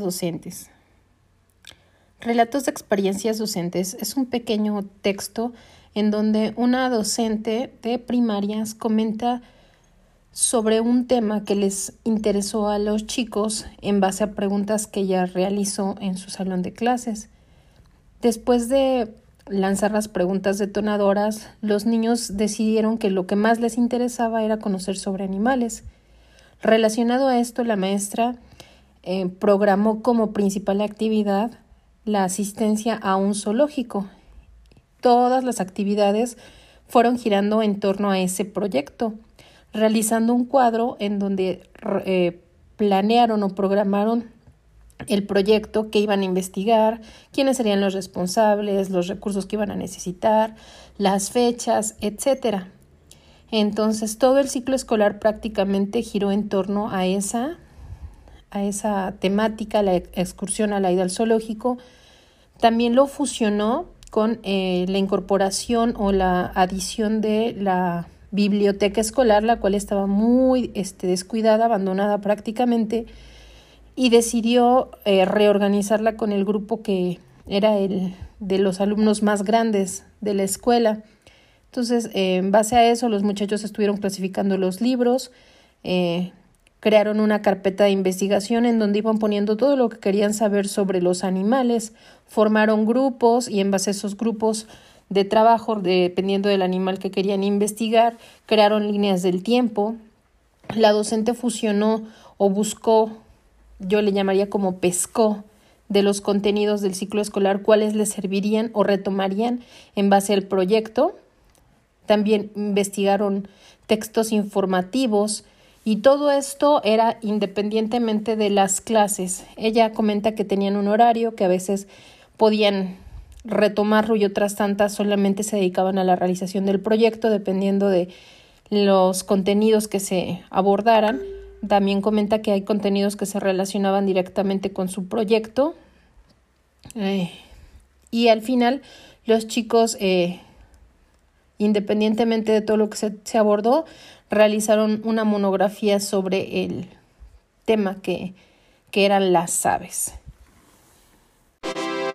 docentes. Relatos de experiencias docentes es un pequeño texto en donde una docente de primarias comenta sobre un tema que les interesó a los chicos en base a preguntas que ella realizó en su salón de clases. Después de lanzar las preguntas detonadoras, los niños decidieron que lo que más les interesaba era conocer sobre animales. Relacionado a esto, la maestra eh, programó como principal actividad la asistencia a un zoológico. Todas las actividades fueron girando en torno a ese proyecto, realizando un cuadro en donde eh, planearon o programaron el proyecto que iban a investigar, quiénes serían los responsables, los recursos que iban a necesitar, las fechas, etcétera. Entonces, todo el ciclo escolar prácticamente giró en torno a esa a esa temática, la excursión a la al zoológico, también lo fusionó con eh, la incorporación o la adición de la biblioteca escolar, la cual estaba muy este, descuidada, abandonada prácticamente, y decidió eh, reorganizarla con el grupo que era el de los alumnos más grandes de la escuela. Entonces, eh, en base a eso, los muchachos estuvieron clasificando los libros, Crearon una carpeta de investigación en donde iban poniendo todo lo que querían saber sobre los animales, formaron grupos y en base a esos grupos de trabajo, dependiendo del animal que querían investigar, crearon líneas del tiempo. La docente fusionó o buscó, yo le llamaría como pescó, de los contenidos del ciclo escolar, cuáles les servirían o retomarían en base al proyecto. También investigaron textos informativos, y todo esto era independientemente de las clases. Ella comenta que tenían un horario, que a veces podían retomarlo y otras tantas solamente se dedicaban a la realización del proyecto dependiendo de los contenidos que se abordaran. También comenta que hay contenidos que se relacionaban directamente con su proyecto. Eh, y al final los chicos, eh, independientemente de todo lo que se, se abordó, realizaron una monografía sobre el tema que, que eran las aves.